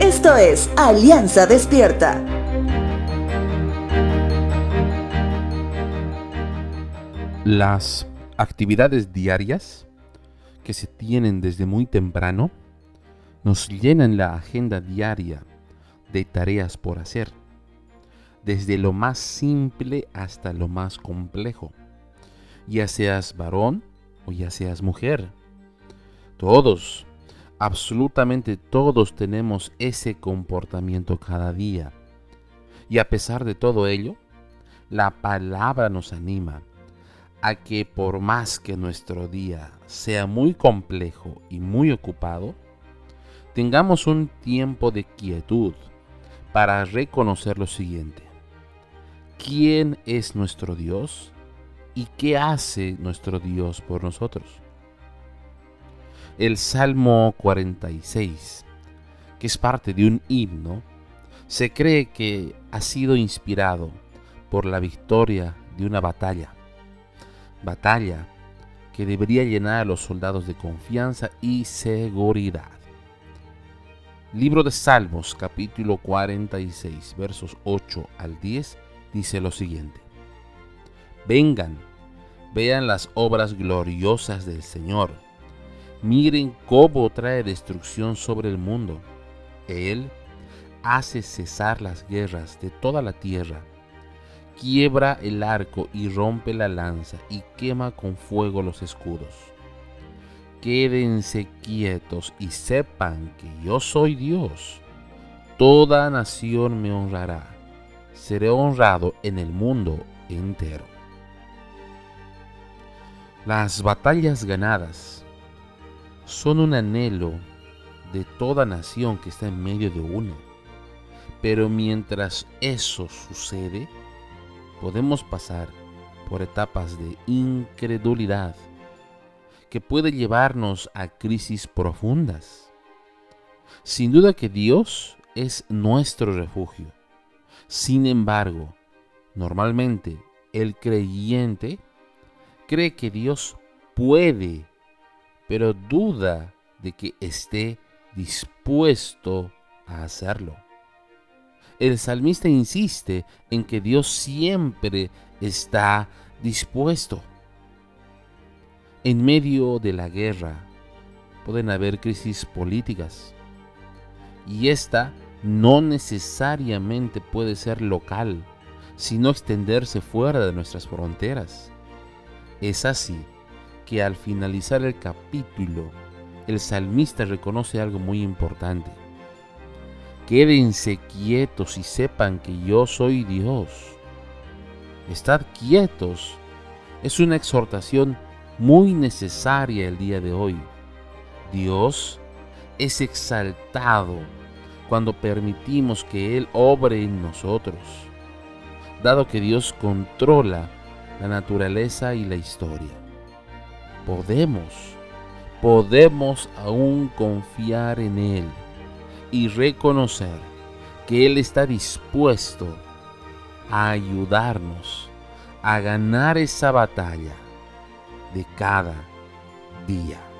Esto es Alianza Despierta. Las actividades diarias que se tienen desde muy temprano nos llenan la agenda diaria de tareas por hacer, desde lo más simple hasta lo más complejo, ya seas varón o ya seas mujer. Todos, absolutamente todos tenemos ese comportamiento cada día. Y a pesar de todo ello, la palabra nos anima a que por más que nuestro día sea muy complejo y muy ocupado, tengamos un tiempo de quietud para reconocer lo siguiente. ¿Quién es nuestro Dios y qué hace nuestro Dios por nosotros? El Salmo 46, que es parte de un himno, se cree que ha sido inspirado por la victoria de una batalla batalla que debería llenar a los soldados de confianza y seguridad. Libro de Salmos capítulo 46 versos 8 al 10 dice lo siguiente. Vengan, vean las obras gloriosas del Señor. Miren cómo trae destrucción sobre el mundo. Él hace cesar las guerras de toda la tierra quiebra el arco y rompe la lanza y quema con fuego los escudos. Quédense quietos y sepan que yo soy Dios. Toda nación me honrará. Seré honrado en el mundo entero. Las batallas ganadas son un anhelo de toda nación que está en medio de una. Pero mientras eso sucede, podemos pasar por etapas de incredulidad que puede llevarnos a crisis profundas. Sin duda que Dios es nuestro refugio. Sin embargo, normalmente el creyente cree que Dios puede, pero duda de que esté dispuesto a hacerlo el salmista insiste en que Dios siempre está dispuesto. En medio de la guerra pueden haber crisis políticas y esta no necesariamente puede ser local, sino extenderse fuera de nuestras fronteras. Es así que al finalizar el capítulo, el salmista reconoce algo muy importante. Quédense quietos y sepan que yo soy Dios. Estad quietos es una exhortación muy necesaria el día de hoy. Dios es exaltado cuando permitimos que Él obre en nosotros, dado que Dios controla la naturaleza y la historia. Podemos, podemos aún confiar en Él y reconocer que Él está dispuesto a ayudarnos a ganar esa batalla de cada día.